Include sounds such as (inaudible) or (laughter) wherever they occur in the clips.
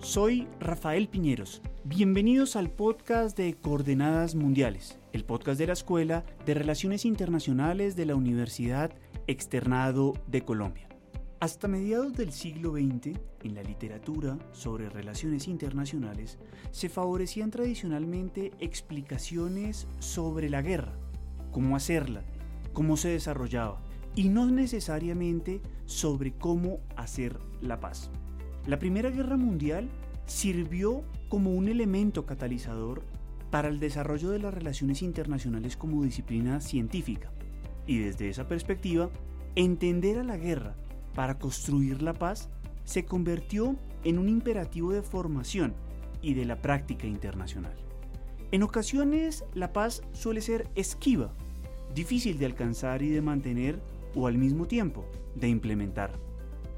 Soy Rafael Piñeros. Bienvenidos al podcast de Coordenadas Mundiales, el podcast de la Escuela de Relaciones Internacionales de la Universidad Externado de Colombia. Hasta mediados del siglo XX, en la literatura sobre relaciones internacionales, se favorecían tradicionalmente explicaciones sobre la guerra, cómo hacerla, cómo se desarrollaba, y no necesariamente sobre cómo hacer la paz. La Primera Guerra Mundial sirvió como un elemento catalizador para el desarrollo de las relaciones internacionales como disciplina científica. Y desde esa perspectiva, entender a la guerra para construir la paz se convirtió en un imperativo de formación y de la práctica internacional. En ocasiones, la paz suele ser esquiva, difícil de alcanzar y de mantener o al mismo tiempo de implementar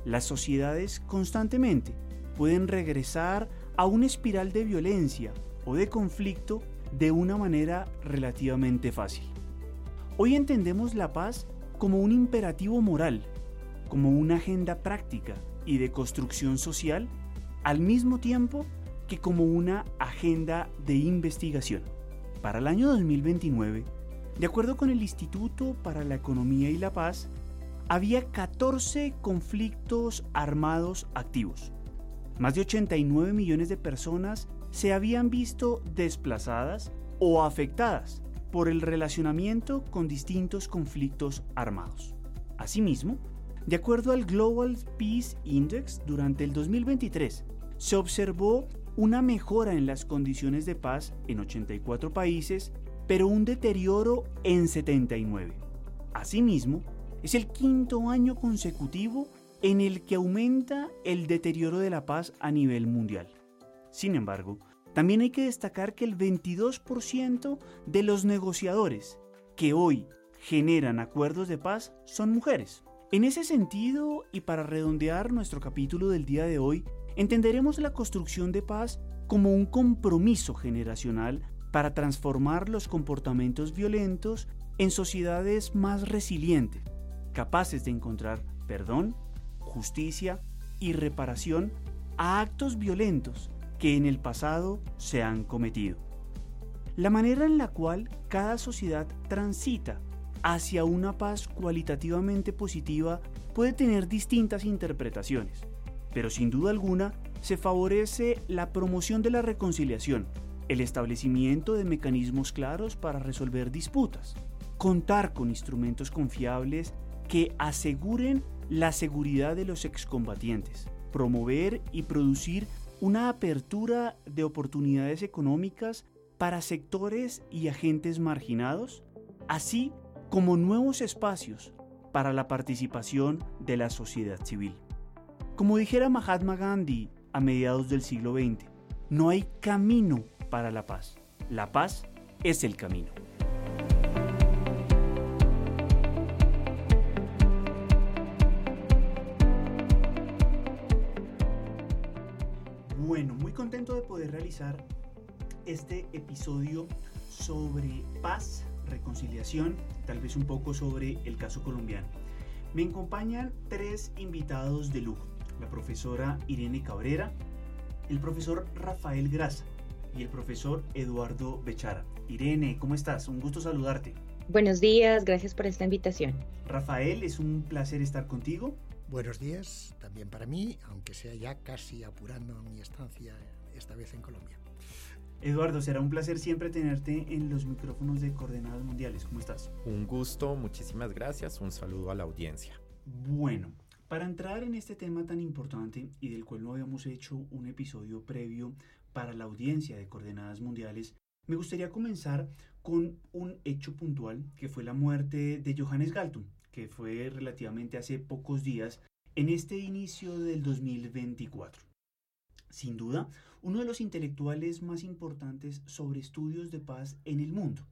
las sociedades constantemente pueden regresar a una espiral de violencia o de conflicto de una manera relativamente fácil. Hoy entendemos la paz como un imperativo moral, como una agenda práctica y de construcción social, al mismo tiempo que como una agenda de investigación. Para el año 2029, de acuerdo con el Instituto para la Economía y la Paz, había 14 conflictos armados activos. Más de 89 millones de personas se habían visto desplazadas o afectadas por el relacionamiento con distintos conflictos armados. Asimismo, de acuerdo al Global Peace Index, durante el 2023 se observó una mejora en las condiciones de paz en 84 países, pero un deterioro en 79. Asimismo, es el quinto año consecutivo en el que aumenta el deterioro de la paz a nivel mundial. Sin embargo, también hay que destacar que el 22% de los negociadores que hoy generan acuerdos de paz son mujeres. En ese sentido, y para redondear nuestro capítulo del día de hoy, entenderemos la construcción de paz como un compromiso generacional para transformar los comportamientos violentos en sociedades más resilientes, capaces de encontrar perdón, justicia y reparación a actos violentos que en el pasado se han cometido. La manera en la cual cada sociedad transita hacia una paz cualitativamente positiva puede tener distintas interpretaciones, pero sin duda alguna se favorece la promoción de la reconciliación, el establecimiento de mecanismos claros para resolver disputas, contar con instrumentos confiables que aseguren la seguridad de los excombatientes, promover y producir una apertura de oportunidades económicas para sectores y agentes marginados, así como nuevos espacios para la participación de la sociedad civil. Como dijera Mahatma Gandhi a mediados del siglo XX, no hay camino para la paz. La paz es el camino. Realizar este episodio sobre paz, reconciliación, tal vez un poco sobre el caso colombiano. Me acompañan tres invitados de lujo, la profesora Irene Cabrera, el profesor Rafael Grasa y el profesor Eduardo Bechara. Irene, ¿cómo estás? Un gusto saludarte. Buenos días, gracias por esta invitación. Rafael, es un placer estar contigo. Buenos días, también para mí, aunque sea ya casi apurando mi estancia esta vez en Colombia. Eduardo, será un placer siempre tenerte en los micrófonos de Coordenadas Mundiales. ¿Cómo estás? Un gusto, muchísimas gracias, un saludo a la audiencia. Bueno, para entrar en este tema tan importante y del cual no habíamos hecho un episodio previo para la audiencia de Coordenadas Mundiales, me gustaría comenzar con un hecho puntual que fue la muerte de Johannes Galtung, que fue relativamente hace pocos días en este inicio del 2024. Sin duda, uno de los intelectuales más importantes sobre estudios de paz en el mundo.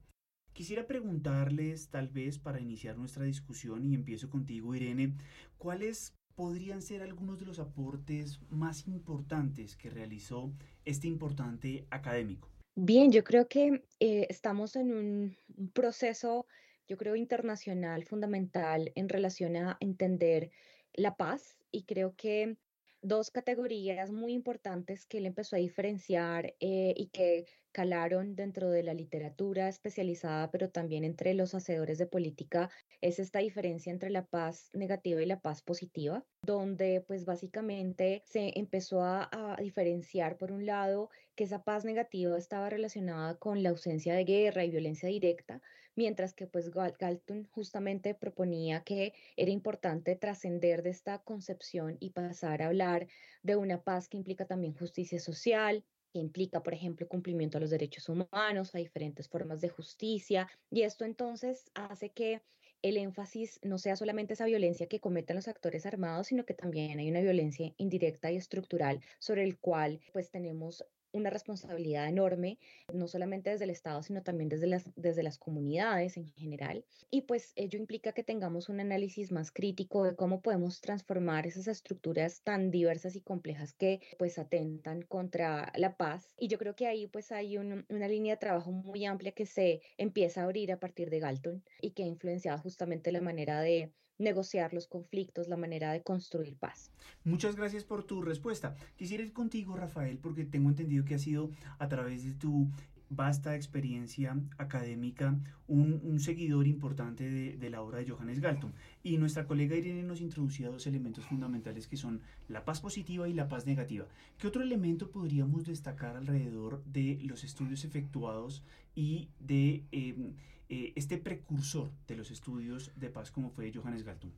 Quisiera preguntarles, tal vez para iniciar nuestra discusión, y empiezo contigo, Irene, ¿cuáles podrían ser algunos de los aportes más importantes que realizó este importante académico? Bien, yo creo que eh, estamos en un proceso yo creo, internacional fundamental en relación a entender la paz y creo que dos categorías muy importantes que él empezó a diferenciar eh, y que calaron dentro de la literatura especializada, pero también entre los hacedores de política, es esta diferencia entre la paz negativa y la paz positiva, donde pues básicamente se empezó a, a diferenciar, por un lado, que esa paz negativa estaba relacionada con la ausencia de guerra y violencia directa, mientras que pues Galton justamente proponía que era importante trascender de esta concepción y pasar a hablar de una paz que implica también justicia social, que implica, por ejemplo, cumplimiento a los derechos humanos, a diferentes formas de justicia, y esto entonces hace que el énfasis no sea solamente esa violencia que cometen los actores armados, sino que también hay una violencia indirecta y estructural sobre el cual pues tenemos una responsabilidad enorme, no solamente desde el Estado, sino también desde las, desde las comunidades en general. Y pues ello implica que tengamos un análisis más crítico de cómo podemos transformar esas estructuras tan diversas y complejas que pues atentan contra la paz. Y yo creo que ahí pues hay una línea de trabajo muy amplia que se empieza a abrir a partir de Galton y que ha influenciado justamente la manera de negociar los conflictos, la manera de construir paz. Muchas gracias por tu respuesta. Quisiera ir contigo, Rafael, porque tengo entendido que ha sido a través de tu vasta experiencia académica, un, seguidor importante de, de, la obra de Johannes Galton. Y nuestra colega Irene nos introducía dos elementos fundamentales que son la paz positiva y la paz negativa. ¿Qué otro elemento podríamos destacar alrededor de los estudios efectuados y de em, eh, este precursor de los estudios de paz como fue Johannes Galton?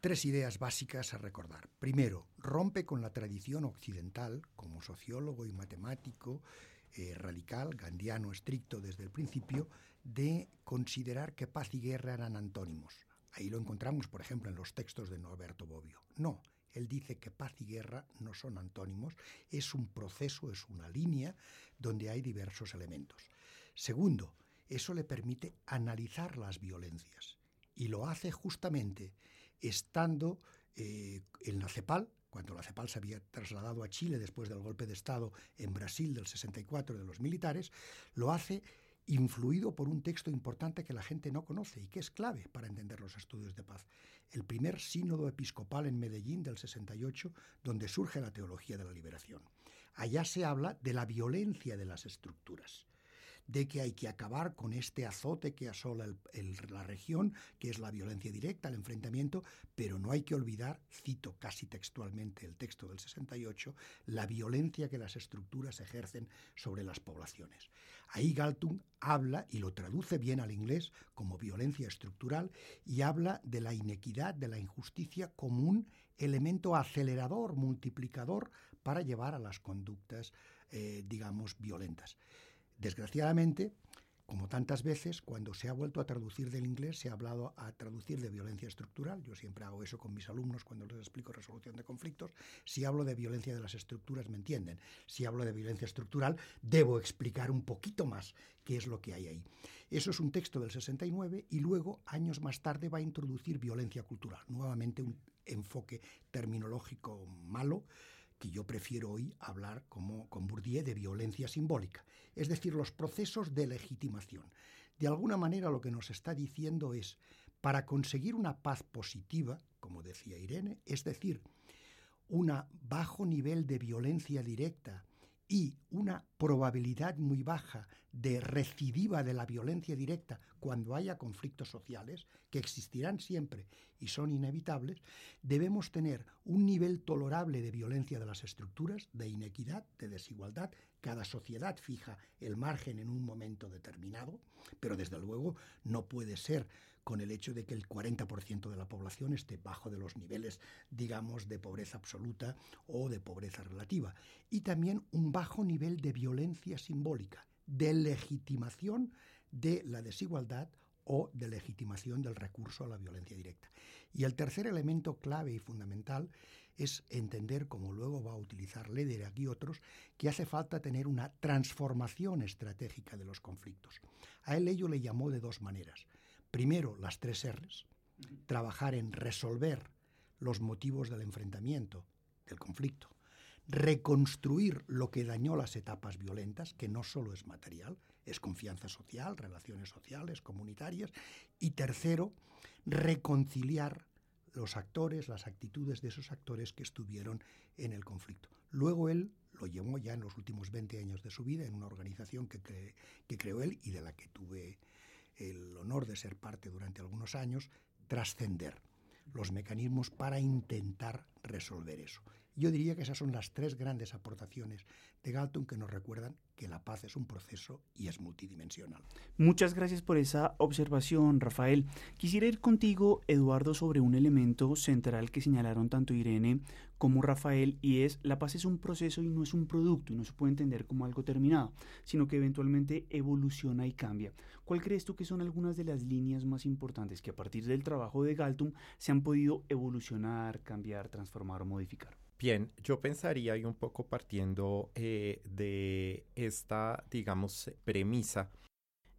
Tres ideas básicas a recordar. Primero, rompe con la tradición occidental como sociólogo y matemático eh, radical, gandiano estricto desde el principio, de considerar que paz y guerra eran antónimos. Ahí lo encontramos, por ejemplo, en los textos de Norberto Bobbio. No, él dice que paz y guerra no son antónimos, es un proceso, es una línea donde hay diversos elementos. Segundo, eso le permite analizar las violencias y lo hace justamente estando eh, en la CEPAL, cuando la CEPAL se había trasladado a Chile después del golpe de Estado en Brasil del 64 de los militares, lo hace influido por un texto importante que la gente no conoce y que es clave para entender los estudios de paz. El primer sínodo episcopal en Medellín del 68, donde surge la teología de la liberación. Allá se habla de la violencia de las estructuras de que hay que acabar con este azote que asola la región, que es la violencia directa, el enfrentamiento, pero no hay que olvidar, cito casi textualmente el texto del 68, la violencia que las estructuras ejercen sobre las poblaciones. Ahí Galtung habla y lo traduce bien al inglés como violencia estructural y habla de la inequidad, de la injusticia como un elemento acelerador, multiplicador para llevar a las conductas, eh, digamos, violentas. Desgraciadamente, como tantas veces, cuando se ha vuelto a traducir del inglés, se ha hablado a traducir de violencia estructural. Yo siempre hago eso con mis alumnos cuando les explico resolución de conflictos. Si hablo de violencia de las estructuras, me entienden. Si hablo de violencia estructural, debo explicar un poquito más qué es lo que hay ahí. Eso es un texto del 69 y luego, años más tarde, va a introducir violencia cultural. Nuevamente un enfoque terminológico malo que yo prefiero hoy hablar como con Bourdieu de violencia simbólica, es decir, los procesos de legitimación. De alguna manera lo que nos está diciendo es, para conseguir una paz positiva, como decía Irene, es decir, un bajo nivel de violencia directa y una probabilidad muy baja de recidiva de la violencia directa cuando haya conflictos sociales, que existirán siempre y son inevitables, debemos tener un nivel tolerable de violencia de las estructuras, de inequidad, de desigualdad. Cada sociedad fija el margen en un momento determinado, pero desde luego no puede ser con el hecho de que el 40% de la población esté bajo de los niveles, digamos, de pobreza absoluta o de pobreza relativa. Y también un bajo nivel de violencia simbólica, de legitimación de la desigualdad o de legitimación del recurso a la violencia directa. Y el tercer elemento clave y fundamental es entender, como luego va a utilizar Leder aquí otros, que hace falta tener una transformación estratégica de los conflictos. A él ello le llamó de dos maneras. Primero, las tres R's, trabajar en resolver los motivos del enfrentamiento, del conflicto, reconstruir lo que dañó las etapas violentas, que no solo es material, es confianza social, relaciones sociales, comunitarias, y tercero, reconciliar los actores, las actitudes de esos actores que estuvieron en el conflicto. Luego él lo llevó ya en los últimos 20 años de su vida en una organización que, que creó él y de la que tuve el honor de ser parte durante algunos años, trascender los mecanismos para intentar resolver eso. Yo diría que esas son las tres grandes aportaciones de Galton que nos recuerdan que la paz es un proceso y es multidimensional. Muchas gracias por esa observación, Rafael. Quisiera ir contigo, Eduardo, sobre un elemento central que señalaron tanto Irene como Rafael, y es la paz es un proceso y no es un producto, y no se puede entender como algo terminado, sino que eventualmente evoluciona y cambia. ¿Cuál crees tú que son algunas de las líneas más importantes que a partir del trabajo de Galton se han podido evolucionar, cambiar, transformar o modificar? Bien, yo pensaría y un poco partiendo eh, de esta, digamos, premisa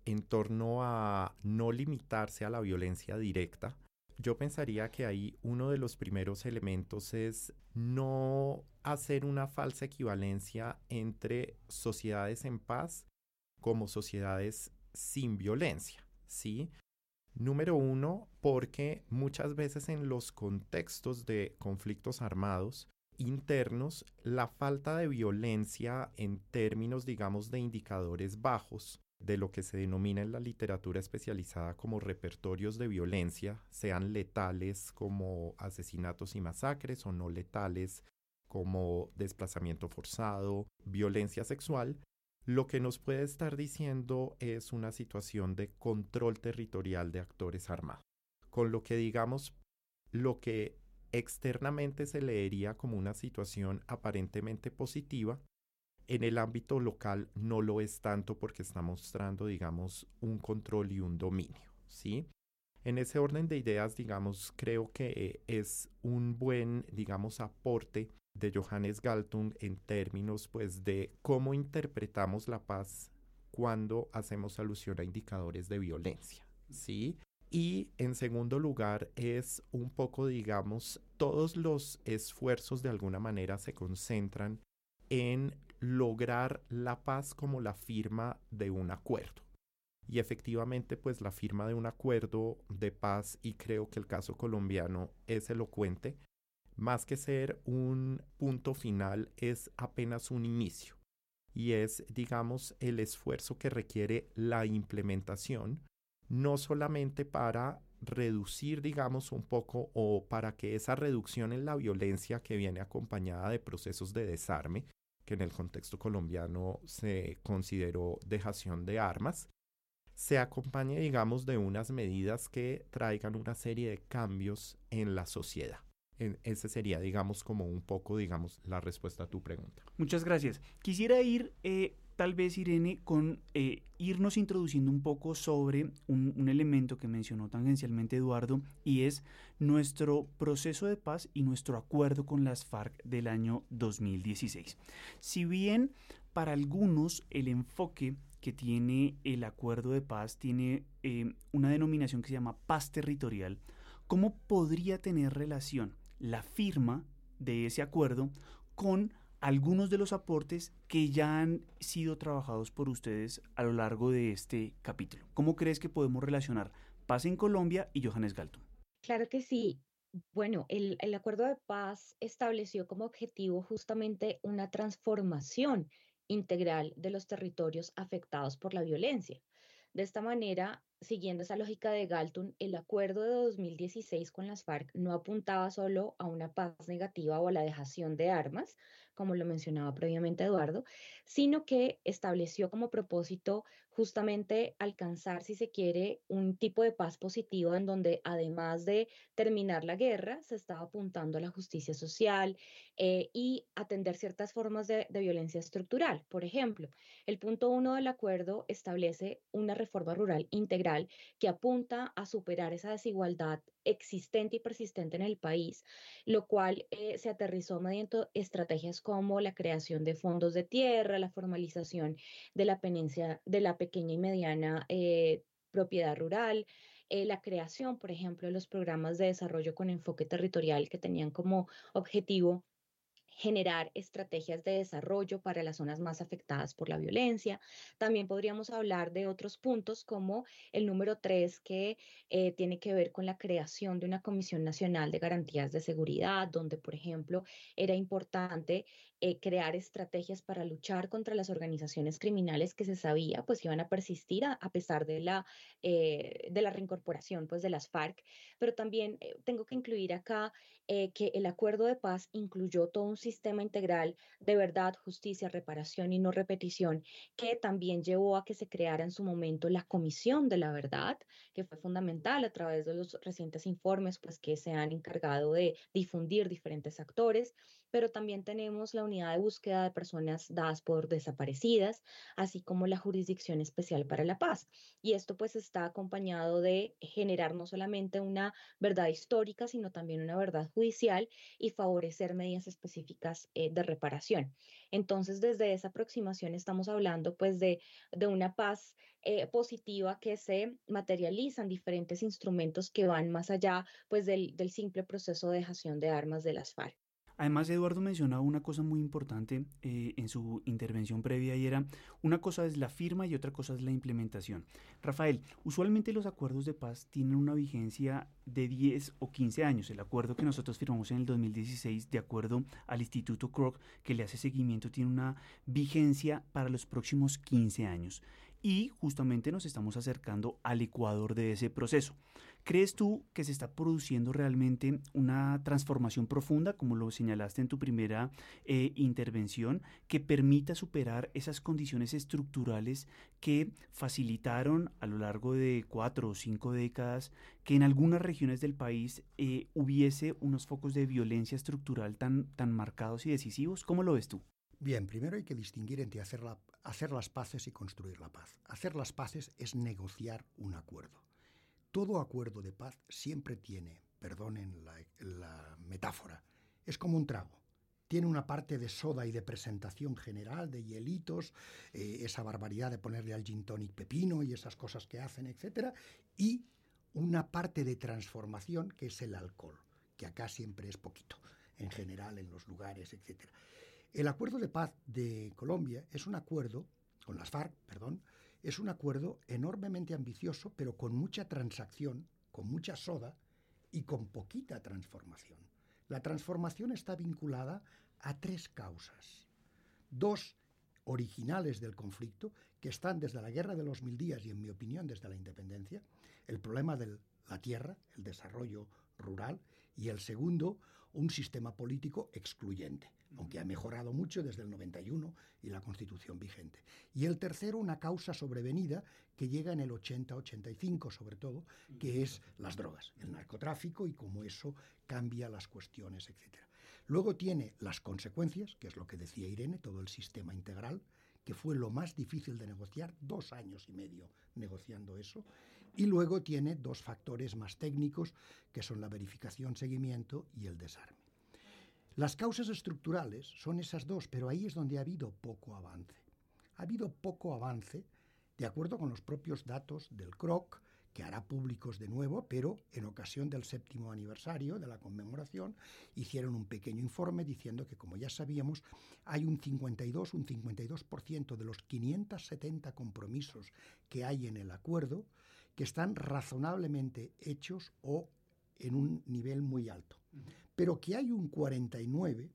en torno a no limitarse a la violencia directa, yo pensaría que ahí uno de los primeros elementos es no hacer una falsa equivalencia entre sociedades en paz como sociedades sin violencia, ¿sí? Número uno, porque muchas veces en los contextos de conflictos armados, internos, la falta de violencia en términos, digamos, de indicadores bajos, de lo que se denomina en la literatura especializada como repertorios de violencia, sean letales como asesinatos y masacres o no letales como desplazamiento forzado, violencia sexual, lo que nos puede estar diciendo es una situación de control territorial de actores armados. Con lo que digamos, lo que externamente se leería como una situación aparentemente positiva, en el ámbito local no lo es tanto porque está mostrando, digamos, un control y un dominio, ¿sí? En ese orden de ideas, digamos, creo que es un buen, digamos, aporte de Johannes Galtung en términos, pues, de cómo interpretamos la paz cuando hacemos alusión a indicadores de violencia, ¿sí? Y en segundo lugar es un poco, digamos, todos los esfuerzos de alguna manera se concentran en lograr la paz como la firma de un acuerdo. Y efectivamente, pues la firma de un acuerdo de paz, y creo que el caso colombiano es elocuente, más que ser un punto final, es apenas un inicio. Y es, digamos, el esfuerzo que requiere la implementación no solamente para reducir, digamos, un poco o para que esa reducción en la violencia que viene acompañada de procesos de desarme, que en el contexto colombiano se consideró dejación de armas, se acompañe, digamos, de unas medidas que traigan una serie de cambios en la sociedad. Ese sería, digamos, como un poco, digamos, la respuesta a tu pregunta. Muchas gracias. Quisiera ir eh, tal vez, Irene, con eh, irnos introduciendo un poco sobre un, elemento que mencionó tangencialmente Eduardo, y es nuestro proceso de paz y nuestro acuerdo con las FARC del año 2016. Si bien para algunos el enfoque que tiene el acuerdo de paz tiene eh, una denominación que se llama paz territorial, ¿cómo podría tener relación la firma de ese acuerdo con algunos de los aportes que ya han sido trabajados por ustedes a lo largo de este capítulo. ¿Cómo crees que podemos relacionar Paz en Colombia y Johannes Galton? Claro que sí. Bueno, el, el acuerdo de paz estableció como objetivo justamente una transformación integral de los territorios afectados por la violencia. De esta manera, siguiendo esa lógica de Galton, el acuerdo de 2016 con las FARC no apuntaba solo a una paz negativa o a la dejación de armas, como lo mencionaba previamente Eduardo, sino que estableció como propósito justamente alcanzar, si se quiere, un tipo de paz positiva en donde además de terminar la guerra, se estaba apuntando a la justicia social eh, y atender ciertas formas de, de violencia estructural. Por ejemplo, el punto uno del acuerdo establece una reforma rural integral que apunta a superar esa desigualdad existente y persistente en el país, lo cual eh, se aterrizó mediante estrategias como la creación de fondos de tierra, la formalización de la, penencia, de la pequeña y mediana eh, propiedad rural, eh, la creación, por ejemplo, de los programas de desarrollo con enfoque territorial que tenían como objetivo generar estrategias de desarrollo para las zonas más afectadas por la violencia. También podríamos hablar de otros puntos como el número tres, que eh, tiene que ver con la creación de una Comisión Nacional de Garantías de Seguridad, donde, por ejemplo, era importante eh, crear estrategias para luchar contra las organizaciones criminales que se sabía pues iban a persistir a, pesar de la, eh, de la reincorporación pues de las FARC. Pero también tengo que incluir acá que el acuerdo de paz incluyó todo un sistema integral de verdad, justicia, reparación y no repetición, que también llevó a que se creara en su momento la Comisión de la Verdad, que fue fundamental a través de los recientes informes, pues que se han encargado de difundir diferentes actores pero también tenemos la unidad de búsqueda de personas dadas por desaparecidas, así como la jurisdicción especial para la paz. Y esto pues está acompañado de generar no solamente una verdad histórica, sino también una verdad judicial y favorecer medidas específicas eh, de reparación. Entonces, desde esa aproximación estamos hablando pues de, de una paz eh, positiva que se materializa en diferentes instrumentos que van más allá pues del, del simple proceso de dejación de armas de las FARC. Además, Eduardo mencionaba una cosa muy importante eh, en su intervención previa y era, una cosa es la firma y otra cosa es la implementación. Rafael, usualmente los acuerdos de paz tienen una vigencia de 10 o 15 años. El acuerdo que nosotros firmamos en el 2016, de acuerdo al Instituto Kroc, que le hace seguimiento, tiene una vigencia para los próximos 15 años. Y justamente nos estamos acercando al ecuador de ese proceso. ¿Crees tú que se está produciendo realmente una transformación profunda, como lo señalaste en tu primera eh, intervención, que permita superar esas condiciones estructurales que facilitaron a lo largo de cuatro o cinco décadas que en algunas regiones del país eh, hubiese unos focos de violencia estructural tan, tan marcados y decisivos? ¿Cómo lo ves tú? Bien, primero hay que distinguir entre hacer, hacer las paces y construir la paz. Hacer las paces es negociar un acuerdo. Todo acuerdo de paz siempre tiene, perdonen la, metáfora, es como un trago. Tiene una parte de soda y de presentación general, de hielitos, eh, esa barbaridad de ponerle al gin tonic pepino y esas cosas que hacen, etc. Y una parte de transformación que es el alcohol, que acá siempre es poquito, en general en los lugares, etc. El acuerdo de paz de Colombia es un acuerdo, con las FARC, perdón, es un acuerdo enormemente ambicioso, pero con mucha transacción, con mucha soda y con poquita transformación. La transformación está vinculada a tres causas. Dos originales del conflicto, que están desde la Guerra de los Mil Días y, en mi opinión, desde la independencia, el problema de la tierra, el desarrollo rural, y el segundo, un sistema político excluyente, aunque ha mejorado mucho desde el 91 y la Constitución vigente. Y el tercero, una causa sobrevenida que llega en el 80-85 sobre todo, que es las drogas, el narcotráfico y cómo eso cambia las cuestiones, etc. Luego tiene las consecuencias, que es lo que decía Irene, todo el sistema integral, que fue lo más difícil de negociar, dos años y medio negociando eso, y luego tiene dos factores más técnicos, que son la verificación, seguimiento y el desarme. Las causas estructurales son esas dos, pero ahí es donde ha habido poco avance. Ha habido poco avance, de acuerdo con los propios datos del CROC, que hará públicos de nuevo, pero en ocasión del séptimo aniversario de la conmemoración hicieron un pequeño informe diciendo que, como ya sabíamos, hay un 52, un 52% de los 570 compromisos que hay en el acuerdo que están razonablemente hechos o en un nivel muy alto pero que hay un 49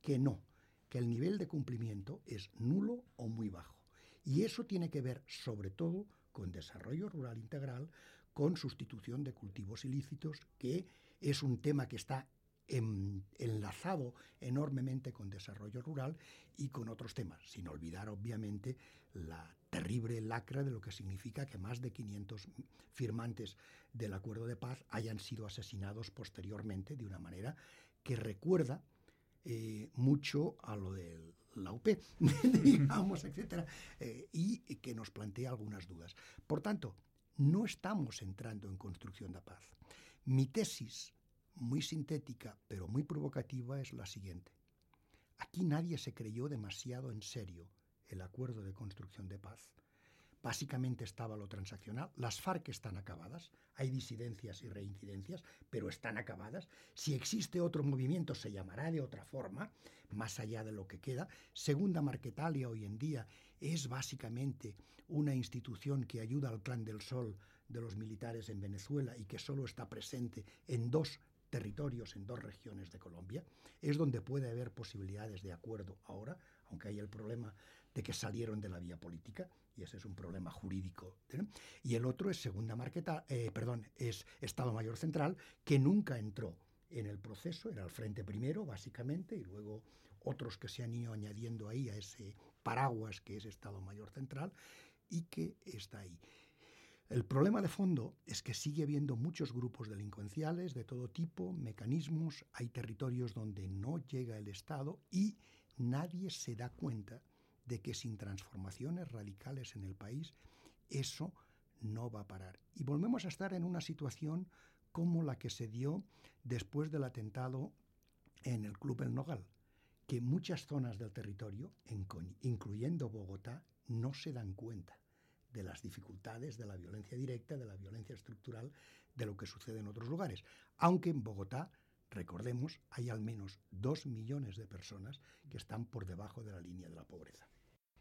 que no, que el nivel de cumplimiento es nulo o muy bajo. Y eso tiene que ver sobre todo con desarrollo rural integral, con sustitución de cultivos ilícitos, que es un tema que está enlazado enormemente con desarrollo rural y con otros temas, sin olvidar obviamente la terrible lacra de lo que significa que más de 500 firmantes del acuerdo de paz hayan sido asesinados posteriormente de una manera que recuerda eh, mucho a lo de la UP, (laughs) digamos, etcétera, eh, y que nos plantea algunas dudas. Por tanto, no estamos entrando en construcción de paz. Mi tesis muy sintética, pero muy provocativa, es la siguiente. Aquí nadie se creyó demasiado en serio el acuerdo de construcción de paz. básicamente estaba lo transaccional. Las FARC están acabadas, hay disidencias y reincidencias, pero están acabadas. Si existe otro movimiento se llamará de otra forma, más allá de lo que queda. Segunda Marquetalia hoy en día es básicamente una institución que ayuda al Clan del Sol de los militares en Venezuela y que solo está presente en dos territorios, en dos regiones de Colombia. Es donde puede haber posibilidades de acuerdo ahora, aunque hay el problema de que salieron de la vía política y ese es un problema jurídico. Y el otro es segunda marqueta, eh, perdón, es Estado Mayor Central que nunca entró en el proceso, era el Frente Primero básicamente y luego otros que se han ido añadiendo ahí a ese paraguas que es Estado Mayor Central y que está ahí. El problema de fondo es que sigue habiendo muchos grupos delincuenciales de todo tipo, mecanismos, hay territorios donde no llega el Estado y nadie se da cuenta de que sin transformaciones radicales en el país eso no va a parar. Y volvemos a estar en una situación como la que se dio después del atentado en el Club El Nogal, que muchas zonas del territorio, incluyendo Bogotá, no se dan cuenta de las dificultades de la violencia directa, de la violencia estructural, de lo que sucede en otros lugares. Aunque en Bogotá, recordemos, hay al menos dos millones de personas que están por debajo de la línea de la pobreza.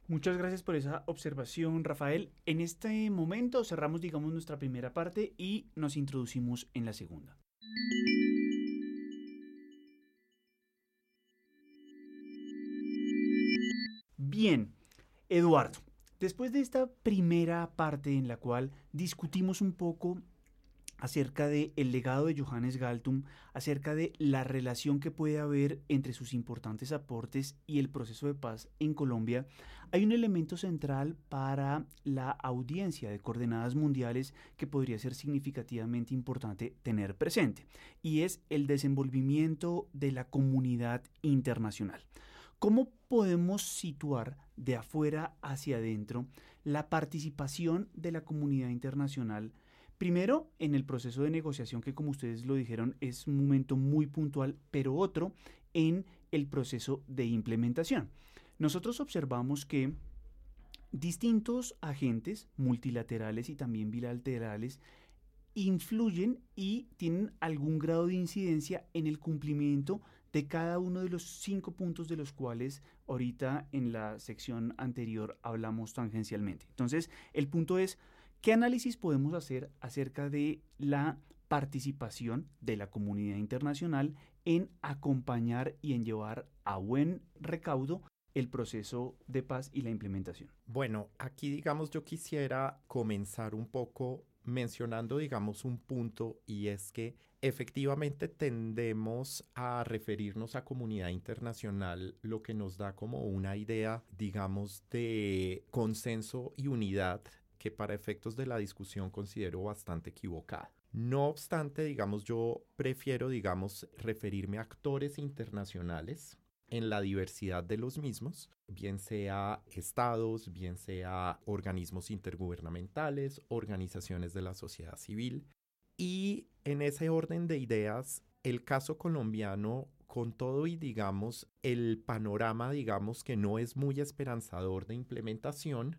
Muchas gracias por esa observación, Rafael. En este momento cerramos, digamos, nuestra primera parte y nos introducimos en la segunda. Bien, Eduardo, Después de esta primera parte en la cual discutimos un poco acerca del el legado de Johannes Galtung, acerca de la relación que puede haber entre sus importantes aportes y el proceso de paz en Colombia, hay un elemento central para la audiencia de coordenadas mundiales que podría ser significativamente importante tener presente, y es el desenvolvimiento de la comunidad internacional. ¿Cómo podemos situar de afuera hacia adentro la participación de la comunidad internacional? Primero, en el proceso de negociación que como ustedes lo dijeron es un momento muy puntual, pero otro en el proceso de implementación. Nosotros observamos que distintos agentes multilaterales y también bilaterales influyen y tienen algún grado de incidencia en el cumplimiento de cada uno de los cinco puntos de los cuales ahorita en la sección anterior hablamos tangencialmente. Entonces, el punto es, ¿qué análisis podemos hacer acerca de la participación de la comunidad internacional en acompañar y en llevar a buen recaudo el proceso de paz y la implementación? Bueno, aquí digamos yo quisiera comenzar un poco mencionando, digamos, un punto y es que efectivamente tendemos a referirnos a comunidad internacional, lo que nos da como una idea, digamos, de consenso y unidad que para efectos de la discusión considero bastante equivocada. No obstante, digamos, yo prefiero, digamos, referirme a actores internacionales en la diversidad de los mismos, bien sea estados, bien sea organismos intergubernamentales, organizaciones de la sociedad civil. Y en ese orden de ideas, el caso colombiano, con todo y digamos el panorama, digamos que no es muy esperanzador de implementación,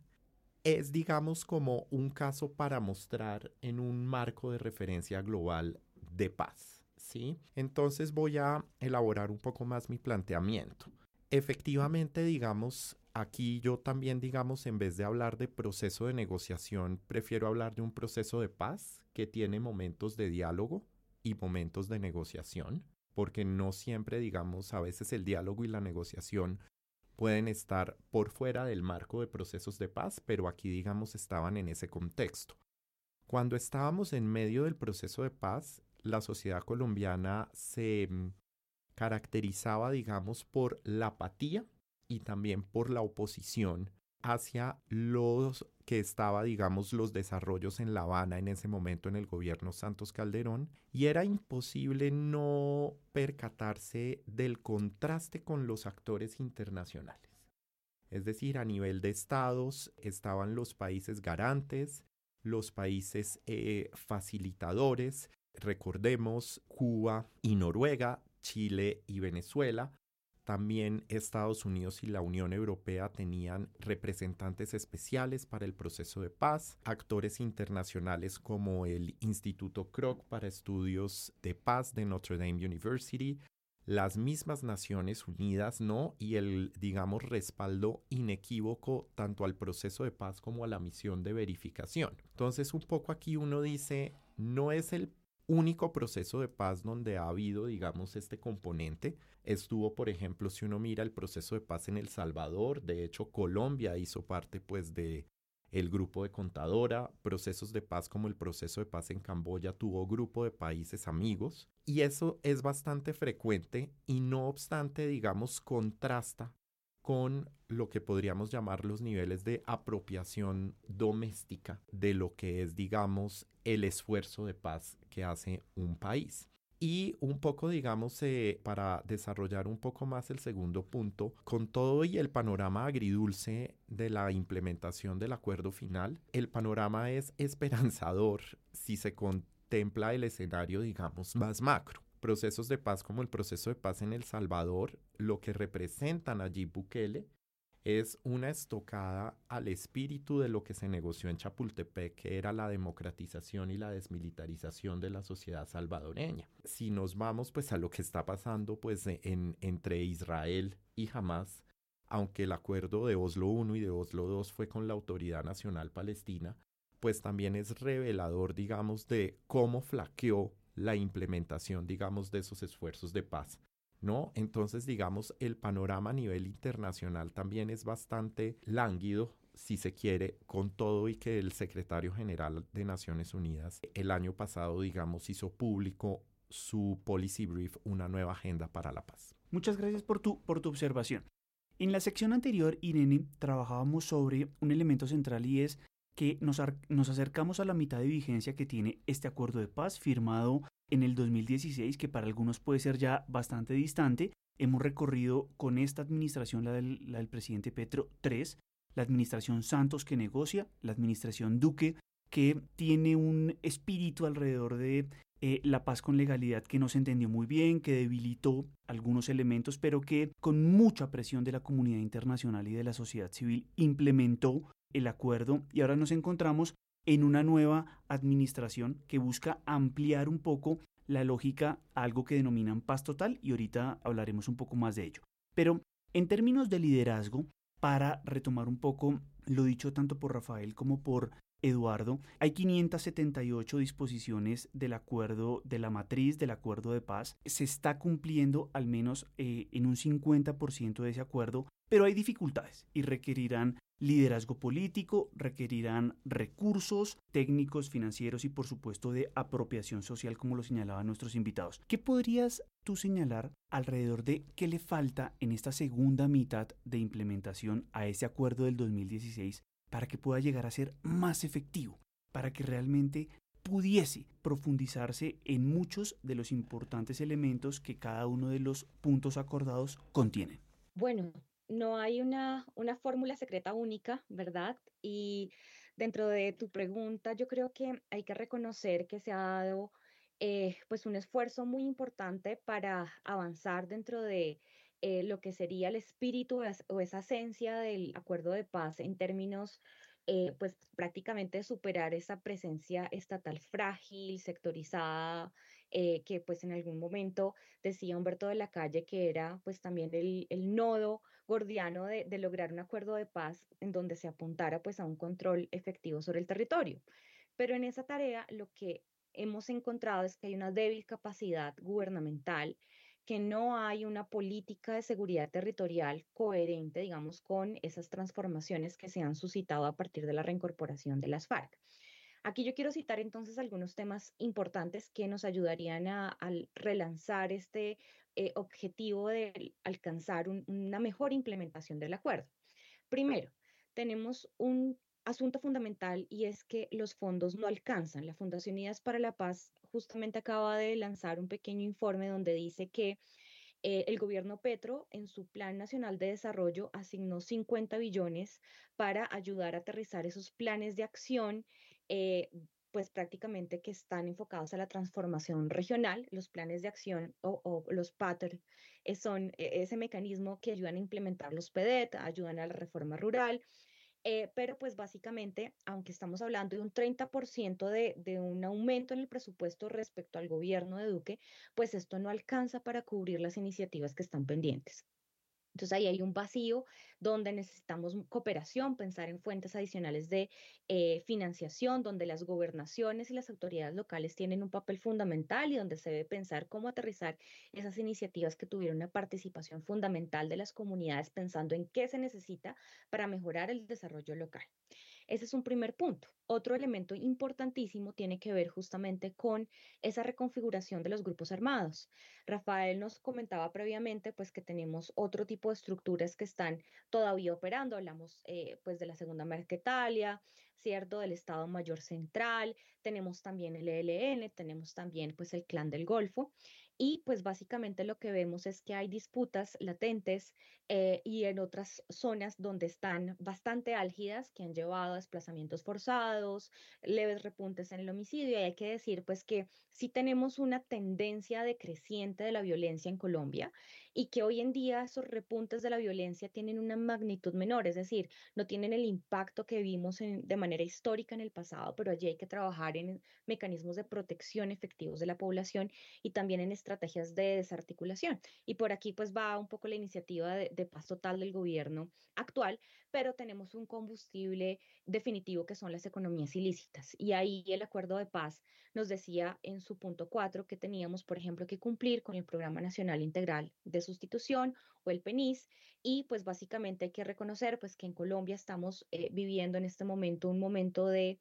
es digamos como un caso para mostrar en un marco de referencia global de paz. ¿sí? Entonces voy a elaborar un poco más mi planteamiento. Efectivamente, digamos, aquí yo también, digamos, en vez de hablar de proceso de negociación, prefiero hablar de un proceso de paz que tiene momentos de diálogo y momentos de negociación, porque no siempre, digamos, a veces el diálogo y la negociación pueden estar por fuera del marco de procesos de paz, pero aquí, digamos, estaban en ese contexto. Cuando estábamos en medio del proceso de paz, la sociedad colombiana se mm, caracterizaba, digamos, por la apatía y también por la oposición hacia los que estaba, digamos, los desarrollos en La Habana en ese momento en el gobierno Santos Calderón, y era imposible no percatarse del contraste con los actores internacionales. Es decir, a nivel de estados estaban los países garantes, los países eh, facilitadores, recordemos Cuba y Noruega, Chile y Venezuela, También Estados Unidos y la Unión Europea tenían representantes especiales para el proceso de paz, actores internacionales como el Instituto Kroc para Estudios de Paz de Notre Dame University, las mismas Naciones Unidas, ¿no? Y el, digamos, respaldo inequívoco tanto al proceso de paz como a la misión de verificación. Entonces, un poco aquí uno dice, no es el único proceso de paz donde ha habido, digamos, este componente. Estuvo, por ejemplo, si uno mira el proceso de paz en El Salvador, de hecho Colombia hizo parte pues de el grupo de contadora, procesos de paz como el proceso de paz en Camboya tuvo grupo de países amigos y eso es bastante frecuente y no obstante, digamos, contrasta con lo que podríamos llamar los niveles de apropiación doméstica de lo que es, digamos, el esfuerzo de paz que hace un país. Y un poco, digamos, eh, para desarrollar un poco más el segundo punto, con todo y el panorama agridulce de la implementación del acuerdo final, el panorama es (laughs) esperanzador si se contempla el escenario, digamos, más macro procesos de paz como el proceso de paz en El Salvador, lo que representan allí Bukele es una estocada al espíritu de lo que se negoció en Chapultepec, que era la democratización y la desmilitarización de la sociedad salvadoreña. Si nos vamos pues a lo que está pasando pues en, entre Israel y Hamas, aunque el acuerdo de Oslo I y de Oslo II fue con la Autoridad Nacional Palestina, pues también es revelador, digamos, de cómo flaqueó la implementación, digamos, de esos esfuerzos de paz. ¿No? Entonces, digamos, el panorama a nivel internacional también es bastante lánguido, si se quiere, con todo y que el secretario general de Naciones Unidas el año pasado, digamos, hizo público su policy brief, una nueva agenda para la paz. Muchas gracias por tu, por tu observación. En la sección anterior, Irene, trabajábamos sobre un elemento central y es que nos, nos acercamos a la mitad de vigencia que tiene este acuerdo de paz firmado en el 2016, que para algunos puede ser ya bastante distante. Hemos recorrido con esta administración, la del, presidente Petro, tres, la administración Santos que negocia, la administración Duque que tiene un espíritu alrededor de eh, la paz con legalidad que no se entendió muy bien, que debilitó algunos elementos, pero que con mucha presión de la comunidad internacional y de la sociedad civil implementó el acuerdo y ahora nos encontramos en una nueva administración que busca ampliar un poco la lógica a algo que denominan paz total y ahorita hablaremos un poco más de ello. Pero en términos de liderazgo, para retomar un poco lo dicho tanto por Rafael como por Eduardo, hay 578 disposiciones del acuerdo de la matriz del acuerdo de paz. Se está cumpliendo al menos eh, en un 50% de ese acuerdo, pero hay dificultades y requerirán liderazgo político, requerirán recursos técnicos, financieros y por supuesto de apropiación social como lo señalaban nuestros invitados. ¿Qué podrías tú señalar alrededor de qué le falta en esta segunda mitad de implementación a ese acuerdo del 2016 para que pueda llegar a ser más efectivo, para que realmente pudiese profundizarse en muchos de los importantes elementos que cada uno de los puntos acordados contiene? Bueno, no hay una, una fórmula secreta única, ¿verdad? Y dentro de tu pregunta, yo creo que hay que reconocer que se ha dado eh, pues un esfuerzo muy importante para avanzar dentro de eh, lo que sería el espíritu o esa esencia del acuerdo de paz en términos eh, pues prácticamente superar esa presencia estatal frágil, sectorizada, que pues en algún momento decía Humberto de la Calle que era pues también el, el nodo gordiano de, lograr un acuerdo de paz en donde se apuntara pues a un control efectivo sobre el territorio. Pero en esa tarea lo que hemos encontrado es que hay una débil capacidad gubernamental, que no hay una política de seguridad territorial coherente, digamos, con esas transformaciones que se han suscitado a partir de la reincorporación de las FARC. Aquí yo quiero citar entonces algunos temas importantes que nos ayudarían a, relanzar este eh, objetivo de alcanzar una mejor implementación del acuerdo. Primero, tenemos un asunto fundamental y es que los fondos no alcanzan. La Fundación Unidas para la Paz justamente acaba de lanzar un pequeño informe donde dice que eh, el gobierno Petro en su Plan Nacional de Desarrollo asignó 50 billones para ayudar a aterrizar esos planes de acción eh, pues prácticamente que están enfocados a la transformación regional. Los planes de acción o, los PATER eh, son eh, ese mecanismo que ayudan a implementar los PEDET, ayudan a la reforma rural. Eh, pero pues básicamente, aunque estamos hablando de un 30% de, de un aumento en el presupuesto respecto al gobierno de Duque, pues esto no alcanza para cubrir las iniciativas que están pendientes. Entonces ahí hay un vacío donde necesitamos cooperación, pensar en fuentes adicionales de eh, financiación, donde las gobernaciones y las autoridades locales tienen un papel fundamental y donde se debe pensar cómo aterrizar esas iniciativas que tuvieron una participación fundamental de las comunidades pensando en qué se necesita para mejorar el desarrollo local. Ese es un primer punto. Otro elemento importantísimo tiene que ver justamente con esa reconfiguración de los grupos armados. Rafael nos comentaba previamente pues que tenemos otro tipo de estructuras que están todavía operando. Hablamos eh, pues de la Segunda Marquetalia, ¿cierto? Del Estado Mayor Central, tenemos también el ELN, tenemos también pues el Clan del Golfo y pues básicamente lo que vemos es que hay disputas latentes eh, y en otras zonas donde están bastante álgidas que han llevado a desplazamientos forzados, leves repuntes en el homicidio. Y hay que decir pues que sí tenemos una tendencia decreciente de la violencia en Colombia y que hoy en día esos repuntes de la violencia tienen una magnitud menor, es decir, no tienen el impacto que vimos de manera histórica en el pasado, pero allí hay que trabajar en mecanismos de protección efectivos de la población y también en estrategias de desarticulación. Y por aquí pues va un poco la iniciativa de, de paz total del gobierno actual, pero tenemos un combustible definitivo que son las economías ilícitas. Y ahí el acuerdo de paz nos decía en su punto 4 que teníamos, por ejemplo, que cumplir con el Programa Nacional Integral de sustitución o el PENIS. Y pues básicamente hay que reconocer pues que en Colombia estamos eh, viviendo en este momento un momento de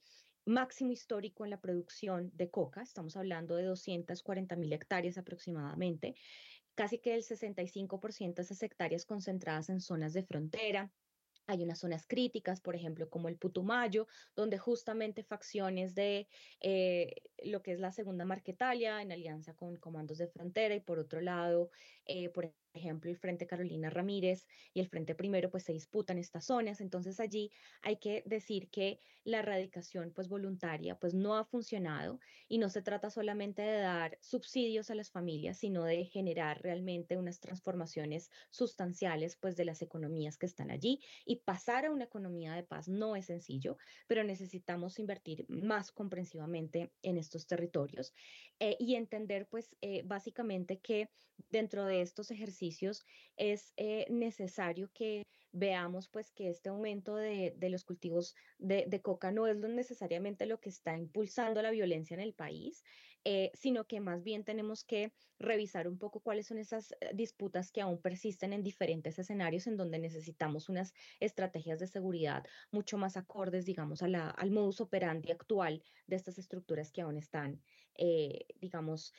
máximo histórico en la producción de coca. Estamos hablando de 240 mil hectáreas aproximadamente. Casi que el 65% de esas hectáreas concentradas en zonas de frontera, hay unas zonas críticas, por ejemplo, como el Putumayo, donde justamente facciones de eh, lo que es la segunda Marquetalia, en alianza con comandos de frontera, y por otro lado, eh, por ejemplo, el Frente Carolina Ramírez y el Frente Primero, pues se disputan estas zonas. Entonces allí hay que decir que la erradicación pues voluntaria pues no ha funcionado y no se trata solamente de dar subsidios a las familias, sino de generar realmente unas transformaciones sustanciales pues de las economías que están allí y pasar a una economía de paz no es sencillo, pero necesitamos invertir más comprensivamente en estos territorios eh, y entender pues eh, básicamente que dentro de estos ejercicios es eh, necesario que veamos pues que este aumento de, los cultivos de, coca no es necesariamente lo que está impulsando la violencia en el país, eh, sino que más bien tenemos que revisar un poco cuáles son esas eh, disputas que aún persisten en diferentes escenarios en donde necesitamos unas estrategias de seguridad mucho más acordes, digamos, a la, al modus operandi actual de estas estructuras que aún están, digamos,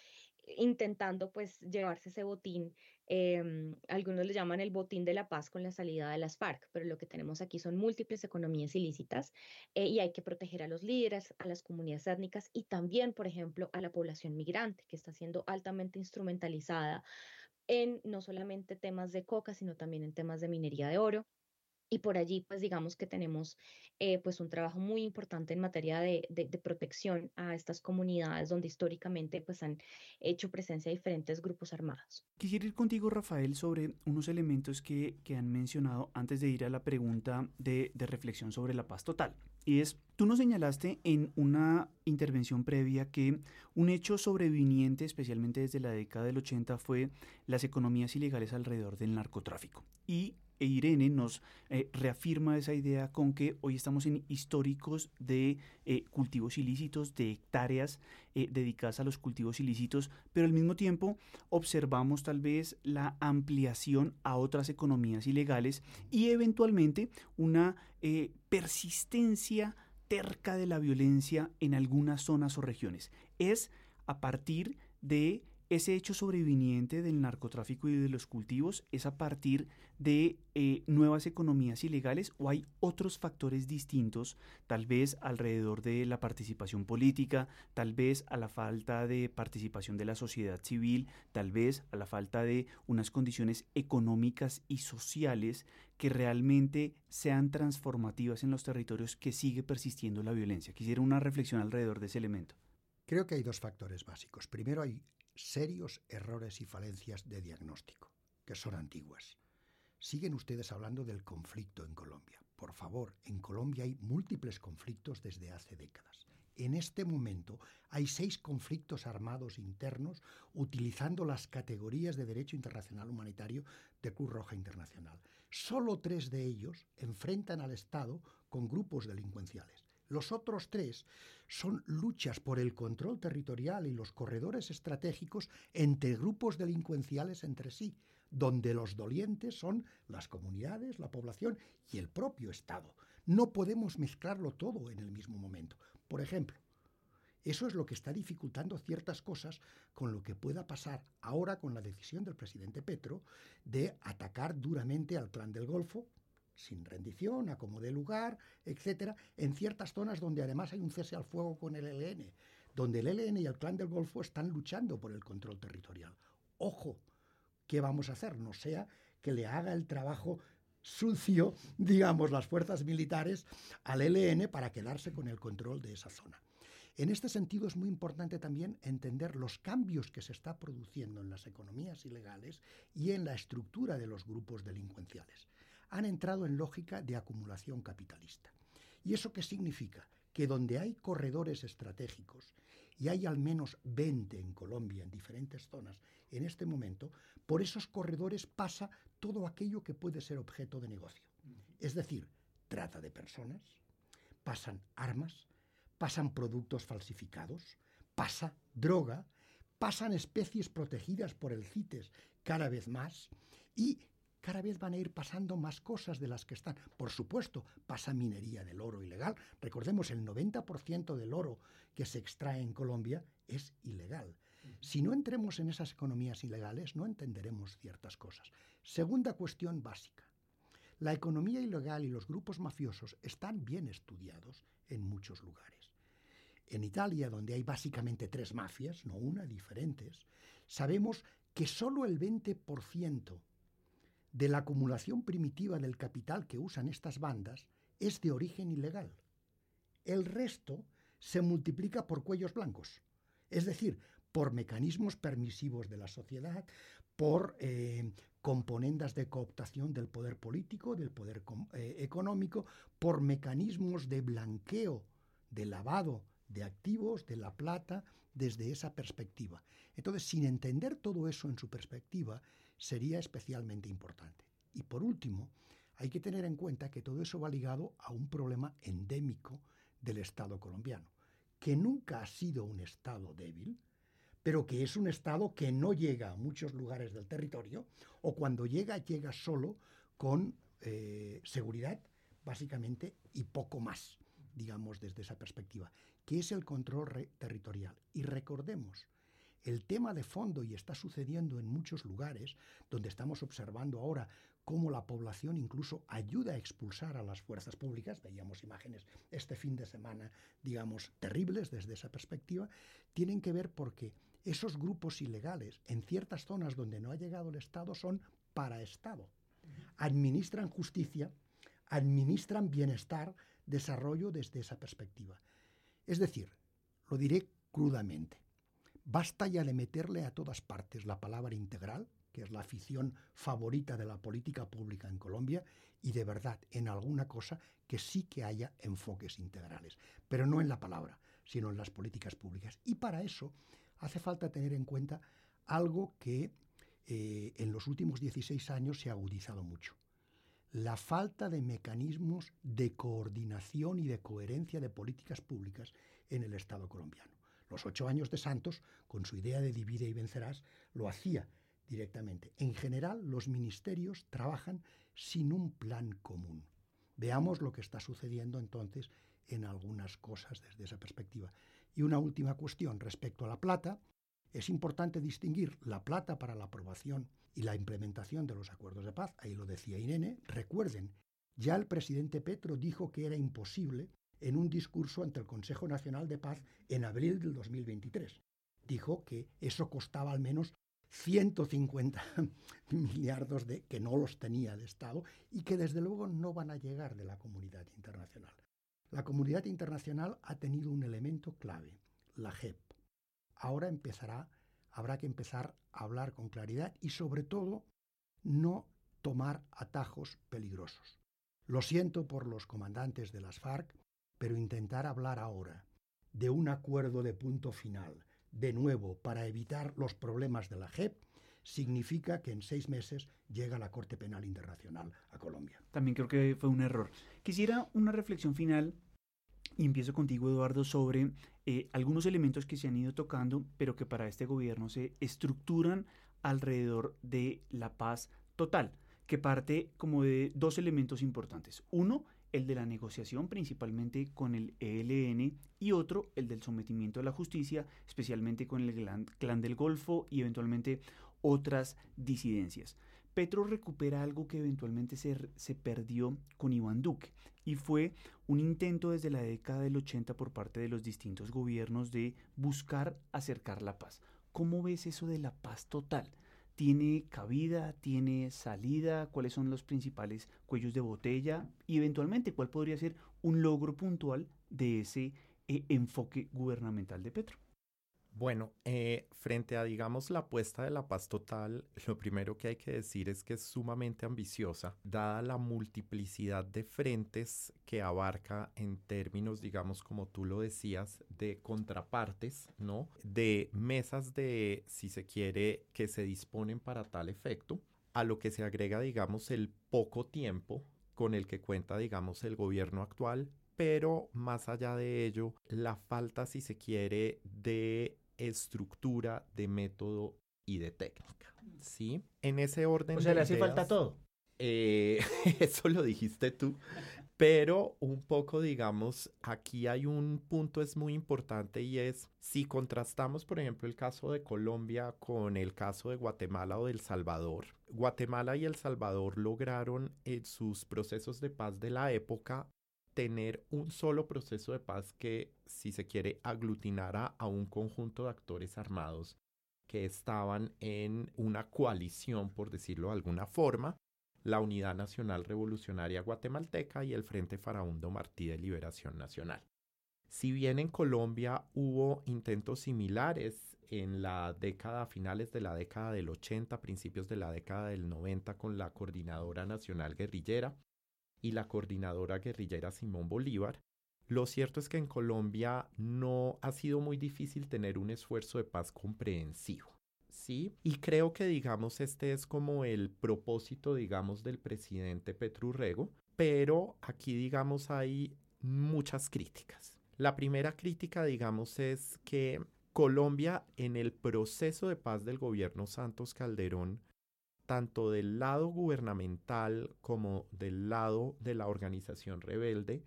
intentando pues llevarse ese botín. Em, algunos le llaman el botín de la paz con la salida de las FARC, pero lo que tenemos aquí son múltiples economías ilícitas eh, y hay que proteger a los líderes, a las comunidades étnicas y también, por ejemplo, a la población migrante que está siendo altamente instrumentalizada en no solamente temas de coca, sino también en temas de minería de oro. Y por allí, pues digamos que tenemos eh, pues un trabajo muy importante en materia de, de, protección a estas comunidades donde históricamente pues han hecho presencia diferentes grupos armados. Quisiera ir contigo, Rafael, sobre unos elementos que, que han mencionado antes de ir a la pregunta de, de reflexión sobre la paz total. Y es, tú nos señalaste en una intervención previa que un hecho sobreviniente, especialmente desde la década del 80, fue las economías ilegales alrededor del narcotráfico. Y e Irene nos eh, reafirma esa idea con que hoy estamos en históricos de eh, cultivos ilícitos, de hectáreas eh, dedicadas a los cultivos ilícitos, pero al mismo tiempo observamos tal vez la ampliación a otras economías ilegales y eventualmente una persistencia terca de la violencia en algunas zonas o regiones. Es a partir de ese hecho sobreviniente del narcotráfico y de los cultivos es a partir de eh, nuevas economías ilegales o hay otros factores distintos, tal vez alrededor de la participación política, tal vez a la falta de participación de la sociedad civil, tal vez a la falta de unas condiciones económicas y sociales que realmente sean transformativas en los territorios que sigue persistiendo la violencia. Quisiera una reflexión alrededor de ese elemento. Creo que hay dos factores básicos. Primero, hay serios errores y falencias de diagnóstico, que son antiguas. Siguen ustedes hablando del conflicto en Colombia. Por favor, en Colombia hay múltiples conflictos desde hace décadas. En este momento hay seis conflictos armados internos utilizando las categorías de derecho internacional humanitario de Cruz Roja Internacional. Solo tres de ellos enfrentan al Estado con grupos delincuenciales. Los otros tres son luchas por el control territorial y los corredores estratégicos entre grupos delincuenciales entre sí, donde los dolientes son las comunidades, la población y el propio Estado. No podemos mezclarlo todo en el mismo momento. Por ejemplo, eso es lo que está dificultando ciertas cosas con lo que pueda pasar ahora con la decisión del presidente Petro de atacar duramente al clan del Golfo, sin rendición, a como dé lugar, etcétera, en ciertas zonas donde además hay un cese al fuego con el ELN, donde el ELN y el Clan del Golfo están luchando por el control territorial. Ojo, ¿qué vamos a hacer? No sea que le haga el trabajo sucio, digamos, las fuerzas militares al ELN para quedarse con el control de esa zona. En este sentido es muy importante también entender los cambios que se está produciendo en las economías ilegales y en la estructura de los grupos delincuenciales han entrado en lógica de acumulación capitalista. ¿Y eso qué significa? Que donde hay corredores estratégicos, y hay al menos 20 en Colombia, en diferentes zonas, en este momento, por esos corredores pasa todo aquello que puede ser objeto de negocio. Es decir, trata de personas, pasan armas, pasan productos falsificados, pasa droga, pasan especies protegidas por el CITES cada vez más y cada vez van a ir pasando más cosas de las que están. Por supuesto, pasa minería del oro ilegal. Recordemos, el 90% del oro que se extrae en Colombia es ilegal. Si no entremos en esas economías ilegales, no entenderemos ciertas cosas. Segunda cuestión básica. La economía ilegal y los grupos mafiosos están bien estudiados en muchos lugares. En Italia, donde hay básicamente tres mafias, no una, diferentes, sabemos que solo el 20% de la acumulación primitiva del capital que usan estas bandas es de origen ilegal. El resto se multiplica por cuellos blancos, es decir, por mecanismos permisivos de la sociedad, por eh, componendas de cooptación del poder político, del poder eh, económico, por mecanismos de blanqueo, de lavado de activos, de la plata, desde esa perspectiva. Entonces, sin entender todo eso en su perspectiva, sería especialmente importante. Y por último, hay que tener en cuenta que todo eso va ligado a un problema endémico del Estado colombiano, que nunca ha sido un Estado débil, pero que es un Estado que no llega a muchos lugares del territorio, o cuando llega, llega solo con eh, seguridad, básicamente, y poco más, digamos, desde esa perspectiva, que es el control territorial. Y recordemos el tema de fondo, y está sucediendo en muchos lugares, donde estamos observando ahora cómo la población incluso ayuda a expulsar a las fuerzas públicas, veíamos imágenes este fin de semana, digamos, terribles desde esa perspectiva, tienen que ver porque esos grupos ilegales en ciertas zonas donde no ha llegado el Estado son para Estado. Administran justicia, administran bienestar, desarrollo desde esa perspectiva. Es decir, lo diré crudamente, Basta ya de meterle a todas partes la palabra integral, que es la afición favorita de la política pública en Colombia, y de verdad en alguna cosa que sí que haya enfoques integrales, pero no en la palabra, sino en las políticas públicas. Y para eso hace falta tener en cuenta algo que eh, en los últimos 16 años se ha agudizado mucho. La falta de mecanismos de coordinación y de coherencia de políticas públicas en el Estado colombiano. Los ocho años de Santos, con su idea de divide y vencerás, lo hacía directamente. En general, los ministerios trabajan sin un plan común. Veamos lo que está sucediendo entonces en algunas cosas desde esa perspectiva. Y una última cuestión respecto a la plata. Es importante distinguir la plata para la aprobación y la implementación de los acuerdos de paz, ahí lo decía Irene. Recuerden, ya el presidente Petro dijo que era imposible en un discurso ante el Consejo Nacional de Paz en abril del 2023. Dijo que eso costaba al menos 150 (laughs) millardos de, que no los tenía el Estado y que desde luego no van a llegar de la comunidad internacional. La comunidad internacional ha tenido un elemento clave, la JEP. Ahora empezará, habrá que empezar a hablar con claridad y sobre todo no tomar atajos peligrosos. Lo siento por los comandantes de las FARC, pero intentar hablar ahora de un acuerdo de punto final, de nuevo, para evitar los problemas de la JEP, significa que en seis meses llega la Corte Penal Internacional a Colombia. También creo que fue un error. Quisiera una reflexión final, y empiezo contigo, Eduardo, sobre eh, algunos elementos que se han ido tocando, pero que para este gobierno se estructuran alrededor de la paz total, que parte como de dos elementos importantes. Uno, el de la negociación principalmente con el ELN y otro, el del sometimiento a la justicia, especialmente con el clan, del Golfo y eventualmente otras disidencias. Petro recupera algo que eventualmente se, se, perdió con Iván Duque y fue un intento desde la década del 80 por parte de los distintos gobiernos de buscar acercar la paz. ¿Cómo ves eso de la paz total? Tiene cabida, tiene salida, cuáles son los principales cuellos de botella y eventualmente cuál podría ser un logro puntual de ese eh, enfoque gubernamental de Petro. Bueno, eh, frente a, digamos, la apuesta de la paz total, (laughs) lo primero que hay que decir es que es sumamente ambiciosa, dada la multiplicidad de frentes que abarca en términos, digamos, como tú lo decías, de contrapartes, ¿no? De mesas de, si se quiere, que se disponen para tal efecto, a lo que se agrega, digamos, el poco tiempo con el que cuenta, digamos, el gobierno actual, pero más allá de ello, la falta, si se quiere, de estructura, de método y de técnica. ¿Sí? En ese orden. O sea, le hace falta todo. Eh, (laughs) eso lo dijiste tú. Pero un poco, digamos, aquí hay un punto es muy importante y es si contrastamos, por ejemplo, el caso de Colombia con el caso de Guatemala o del Salvador. Guatemala y El Salvador lograron en sus procesos de paz de la época tener un solo proceso de paz que, si se quiere, aglutinara a un conjunto de actores armados que estaban en una coalición, por decirlo de alguna forma, la Unidad Nacional Revolucionaria Guatemalteca y el Frente Farabundo Martí de Liberación Nacional. Si bien en Colombia hubo intentos similares en la década, finales de la década del 80, principios de la década del 90 con la Coordinadora Nacional Guerrillera, y la coordinadora guerrillera Simón Bolívar, lo cierto es que en Colombia no ha sido muy difícil tener un esfuerzo de paz comprensivo. ¿Sí? Y creo que, digamos, este es como el propósito, digamos, del presidente Petrurrego, pero aquí, digamos, hay muchas críticas. La primera crítica, digamos, es que Colombia en el proceso de paz del gobierno Santos Calderón tanto del lado gubernamental como del lado de la organización rebelde,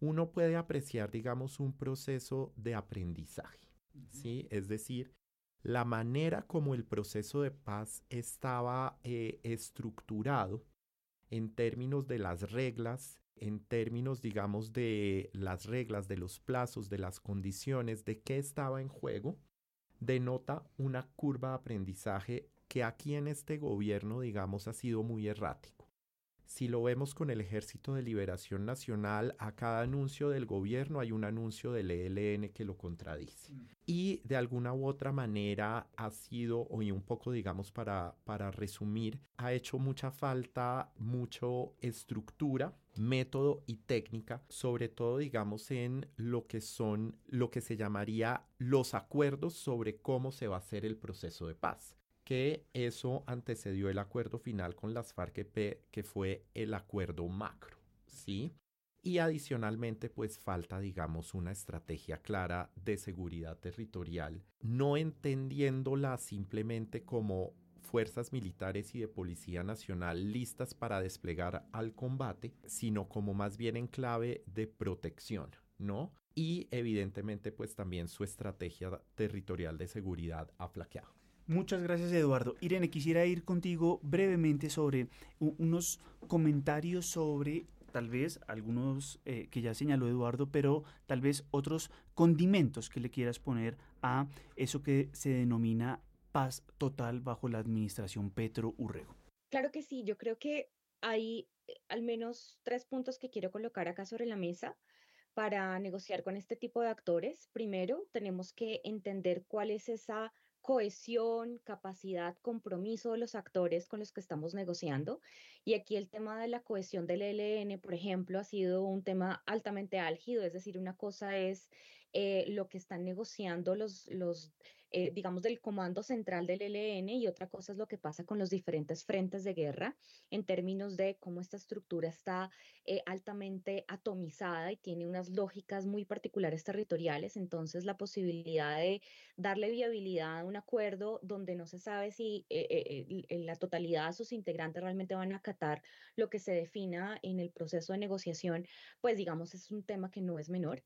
uno puede apreciar, digamos, un proceso de aprendizaje, ¿sí? Es decir, la manera como el proceso de paz estaba eh, estructurado en términos de las reglas, en términos, digamos, de las reglas, de los plazos, de las condiciones, de qué estaba en juego, denota una curva de aprendizaje que aquí en este gobierno, digamos, ha sido muy errático. Si lo vemos con el Ejército de Liberación Nacional, a cada anuncio del gobierno hay un anuncio del ELN que lo contradice. Mm. Y de alguna u otra manera ha sido, y un poco digamos para, para resumir, ha hecho mucha falta, mucho estructura, método y técnica, sobre todo digamos en lo que son, lo que se llamaría los acuerdos sobre cómo se va a hacer el proceso de paz que eso antecedió el acuerdo final con las FARC-EP, que fue el acuerdo macro, ¿sí? Y adicionalmente, pues falta, digamos, una estrategia clara de seguridad territorial, no entendiéndola simplemente como fuerzas militares y de Policía Nacional listas para desplegar al combate, sino como más bien en clave de protección, ¿no? y evidentemente pues también su estrategia territorial de seguridad ha flaqueado. Muchas gracias Eduardo. Irene, quisiera ir contigo brevemente sobre unos comentarios sobre tal vez algunos eh, que ya señaló Eduardo, pero tal vez otros condimentos que le quieras poner a eso que se denomina paz total bajo la administración Petro Urrego. Claro que sí, yo creo que hay eh, al menos tres puntos que quiero colocar acá sobre la mesa para negociar con este tipo de actores. Primero, tenemos que entender cuál es esa cohesión, capacidad, compromiso de los actores con los que estamos negociando. Y aquí el tema de la cohesión del ELN, por ejemplo, ha sido un tema altamente álgido, es decir, una cosa es eh, lo que están negociando los, los eh, digamos, del comando central del ELN y otra cosa es lo que pasa con los diferentes frentes de guerra en términos de cómo esta estructura está eh, altamente atomizada y tiene unas lógicas muy particulares territoriales. Entonces, la posibilidad de darle viabilidad a un acuerdo donde no se sabe si en la totalidad de sus integrantes realmente van a acatar lo que se defina en el proceso de negociación, pues digamos, es un tema que no es menor.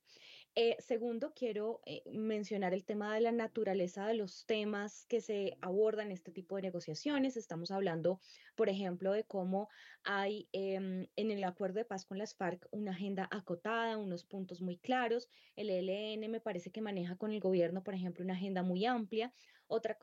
Eh, segundo, quiero eh, mencionar el tema de la naturaleza de los temas que se abordan en este tipo de negociaciones. Estamos hablando, por ejemplo, de cómo hay em, en el acuerdo de paz con las FARC una agenda acotada, unos puntos muy claros. El ELN me parece que maneja con el gobierno, por ejemplo, una agenda muy amplia. Otra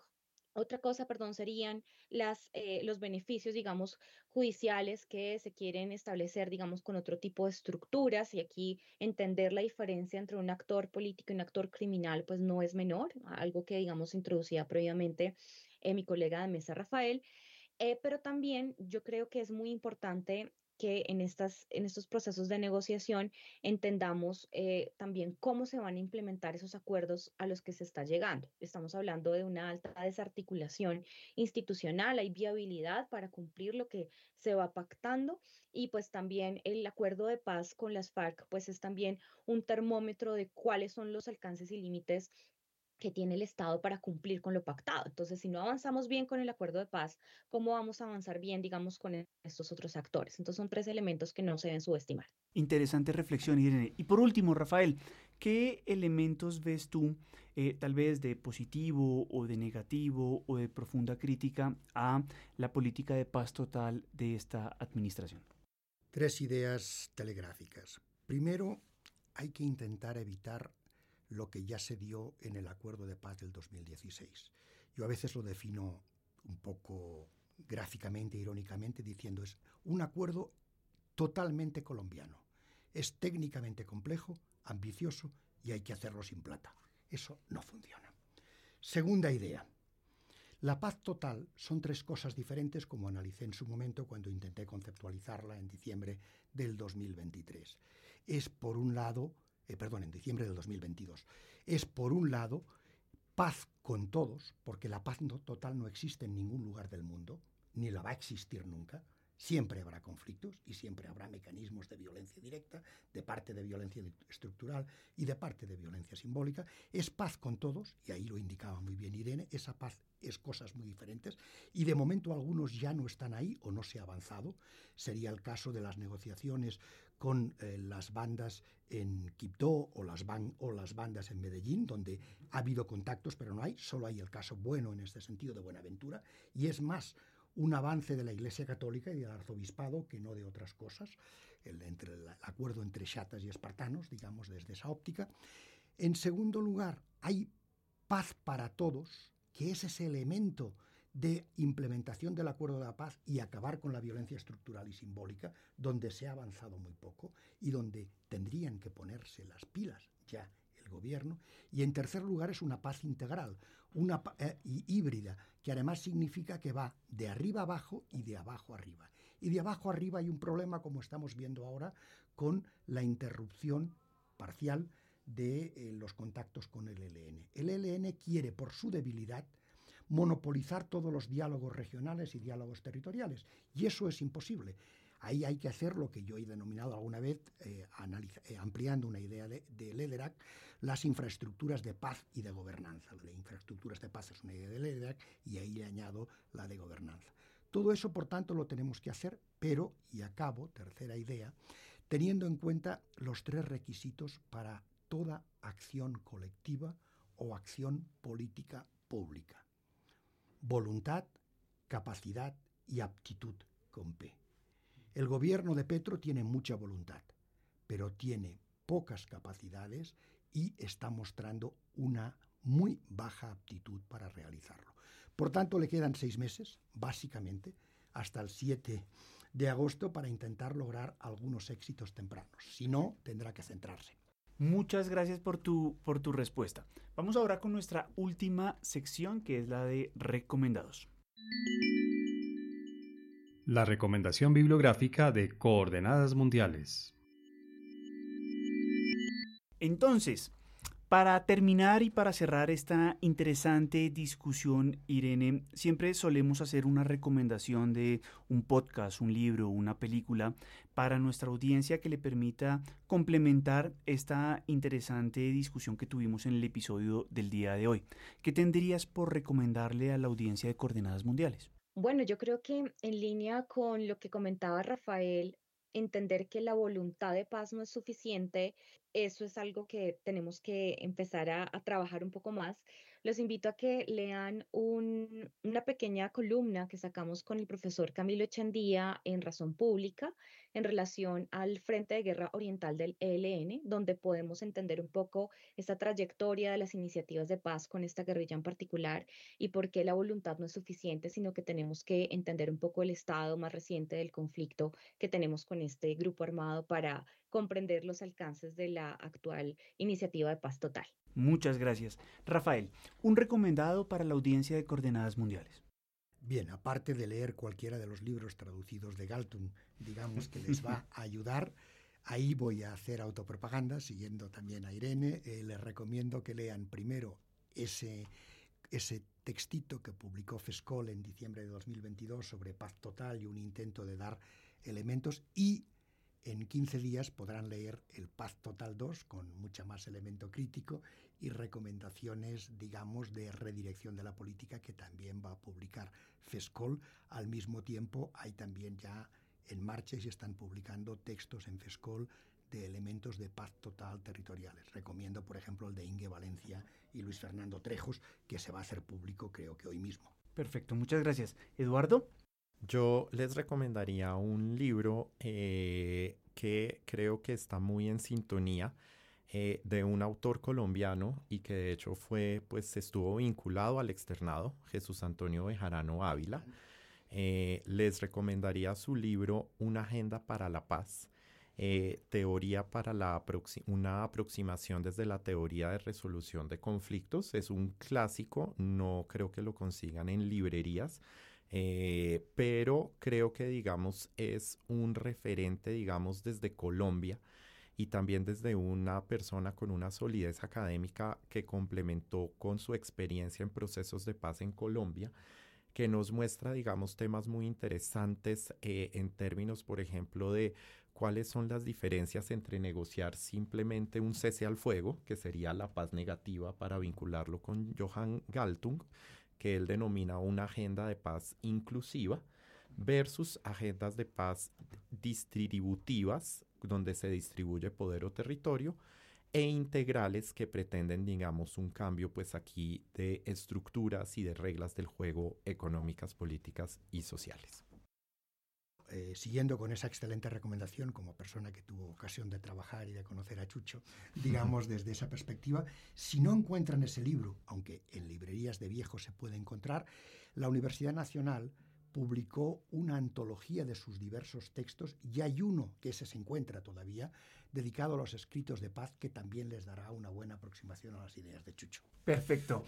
otra cosa, perdón, serían las, eh, los beneficios, digamos, judiciales que se quieren establecer, digamos, con otro tipo de estructuras. Y aquí entender la diferencia entre un actor político y un actor criminal, pues no es menor, algo que, digamos, introducía previamente eh, mi colega de mesa, Rafael. Eh, pero también yo creo que es muy importante que en, estas, en estos procesos de negociación entendamos eh, también cómo se van a implementar esos acuerdos a los que se está llegando. Estamos hablando de una alta desarticulación institucional, hay viabilidad para cumplir lo que se va pactando y pues también el acuerdo de paz con las FARC pues es también un termómetro de cuáles son los alcances y límites que tiene el Estado para cumplir con lo pactado. Entonces, si no avanzamos bien con el acuerdo de paz, ¿cómo vamos a avanzar bien, digamos, con estos otros actores? Entonces, son tres elementos que no se deben subestimar. Interesante reflexión, Irene. Y por último, Rafael, ¿qué elementos ves tú, eh, tal vez de positivo o de negativo o de profunda crítica a la política de paz total de esta administración? Tres ideas telegráficas. Primero, hay que intentar evitar lo que ya se dio en el acuerdo de paz del 2016. Yo a veces lo defino un poco gráficamente, irónicamente, diciendo es un acuerdo totalmente colombiano. Es técnicamente complejo, ambicioso y hay que hacerlo sin plata. Eso no funciona. Segunda idea. La paz total son tres cosas diferentes como analicé en su momento cuando intenté conceptualizarla en diciembre del 2023. Es, por un lado, eh, perdón, en diciembre del 2022, es por un lado paz con todos, porque la paz total no existe en ningún lugar del mundo, ni la va a existir nunca. Siempre habrá conflictos y siempre habrá mecanismos de violencia directa, de parte de violencia estructural y de parte de violencia simbólica. Es paz con todos, y ahí lo indicaba muy bien Irene, esa paz es cosas muy diferentes y de momento algunos ya no están ahí o no se ha avanzado. Sería el caso de las negociaciones con eh, las bandas en Quibdó o las, o las bandas en Medellín, donde ha habido contactos, pero no hay, solo hay el caso bueno en este sentido de Buenaventura, y es más un avance de la Iglesia Católica y del arzobispado que no de otras cosas, el, acuerdo entre chatas y espartanos, digamos, desde esa óptica. En segundo lugar, hay paz para todos, que es ese elemento de implementación del acuerdo de la paz y acabar con la violencia estructural y simbólica, donde se ha avanzado muy poco y donde tendrían que ponerse las pilas ya gobierno. Y en tercer lugar es una paz integral, una eh, híbrida, que además significa que va de arriba abajo y de abajo arriba. Y de abajo arriba hay un problema, como estamos viendo ahora, con la interrupción parcial de eh, los contactos con el ELN. El ELN quiere, por su debilidad, monopolizar todos los diálogos regionales y diálogos territoriales. Y eso es imposible. Ahí hay que hacer lo que yo he denominado alguna vez, eh, eh, ampliando una idea de, de, Lederac, las infraestructuras de paz y de gobernanza. La de infraestructuras de paz es una idea de Lederac y ahí le añado la de gobernanza. Todo eso, por tanto, lo tenemos que hacer, pero, y acabo, tercera idea, teniendo en cuenta los tres requisitos para toda acción colectiva o acción política pública. Voluntad, capacidad y aptitud con P. El gobierno de Petro tiene mucha voluntad, pero tiene pocas capacidades y está mostrando una muy baja aptitud para realizarlo. Por tanto, le quedan seis meses, básicamente, hasta el 7 de agosto para intentar lograr algunos éxitos tempranos. Si no, tendrá que centrarse. Muchas gracias por tu, por tu respuesta. Vamos ahora con nuestra última sección, que es la de recomendados. La recomendación bibliográfica de Coordenadas Mundiales. Entonces, para terminar y para cerrar esta interesante discusión, Irene, siempre solemos hacer una recomendación de un podcast, un libro, una película para nuestra audiencia que le permita complementar esta interesante discusión que tuvimos en el episodio del día de hoy. ¿Qué tendrías por recomendarle a la audiencia de Coordenadas Mundiales? Bueno, yo creo que en línea con lo que comentaba Rafael, entender que la voluntad de paz no es suficiente eso es algo que tenemos que empezar a, trabajar un poco más. Los invito a que lean una pequeña columna que sacamos con el profesor Camilo Echandía en Razón Pública en relación al Frente de Guerra Oriental del ELN, donde podemos entender un poco esta trayectoria de las iniciativas de paz con esta guerrilla en particular y por qué la voluntad no es suficiente, sino que tenemos que entender un poco el estado más reciente del conflicto que tenemos con este grupo armado para comprender los alcances de la actual iniciativa de paz total. Muchas gracias. Rafael, un recomendado para la audiencia de Coordenadas Mundiales. Bien, aparte de leer cualquiera de los libros traducidos de Galtung, digamos que les va a ayudar, ahí voy a hacer autopropaganda, siguiendo también a Irene. Eh, les recomiendo que lean primero ese, ese textito que publicó FESCOL en diciembre de 2022 sobre paz total y un intento de dar elementos y en 15 días podrán leer el Paz Total 2 con mucha más elemento crítico y recomendaciones, digamos, de redirección de la política que también va a publicar FESCOL. Al mismo tiempo, hay también ya en marcha y se están publicando textos en FESCOL de elementos de paz total territoriales. Recomiendo, por ejemplo, el de Inge Valencia y Luis Fernando Trejos, que se va a hacer público creo que hoy mismo. Perfecto, muchas gracias. Eduardo. Yo les recomendaría un libro eh, que creo que está muy en sintonía eh, de un autor colombiano y que de hecho fue, pues estuvo vinculado al externado, Jesús Antonio Bejarano Ávila. Eh, les recomendaría su libro Una agenda para la paz. teoría para la una aproximación desde la teoría de resolución de conflictos. Es un clásico, no creo que lo consigan en librerías, eh, pero creo que, digamos, es un referente, digamos, desde Colombia y también desde una persona con una solidez académica que complementó con su experiencia en procesos de paz en Colombia, que nos muestra, digamos, temas muy interesantes eh, en términos, por ejemplo, de cuáles son las diferencias entre negociar simplemente un cese al fuego, que sería la paz negativa para vincularlo con Johann Galtung, que él denomina una agenda de paz inclusiva, versus agendas de paz distributivas, donde se distribuye poder o territorio, e integrales que pretenden, digamos, un cambio, pues aquí, de estructuras y de reglas del juego económicas, políticas y sociales. Eh, siguiendo con esa excelente recomendación como persona que tuvo ocasión de trabajar y de conocer a Chucho, digamos desde esa perspectiva, si no encuentran ese libro, aunque en librerías de viejos se puede encontrar, la Universidad Nacional publicó una antología de sus diversos textos y hay uno, que ese se encuentra todavía, dedicado a los escritos de paz que también les dará una buena aproximación a las ideas de Chucho. Perfecto.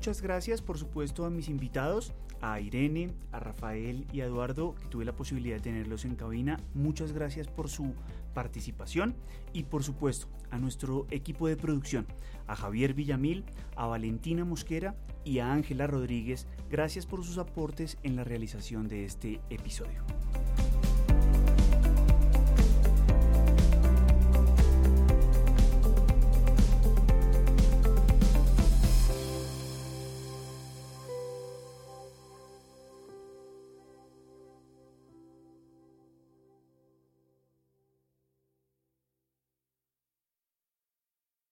Muchas gracias, por supuesto, a mis invitados, a Irene, a Rafael y a Eduardo, que tuve la posibilidad de tenerlos en cabina. Muchas gracias por su participación y, por supuesto, a nuestro equipo de producción, a Javier Villamil, a Valentina Mosquera y a Ángela Rodríguez. Gracias por sus aportes en la realización de este episodio.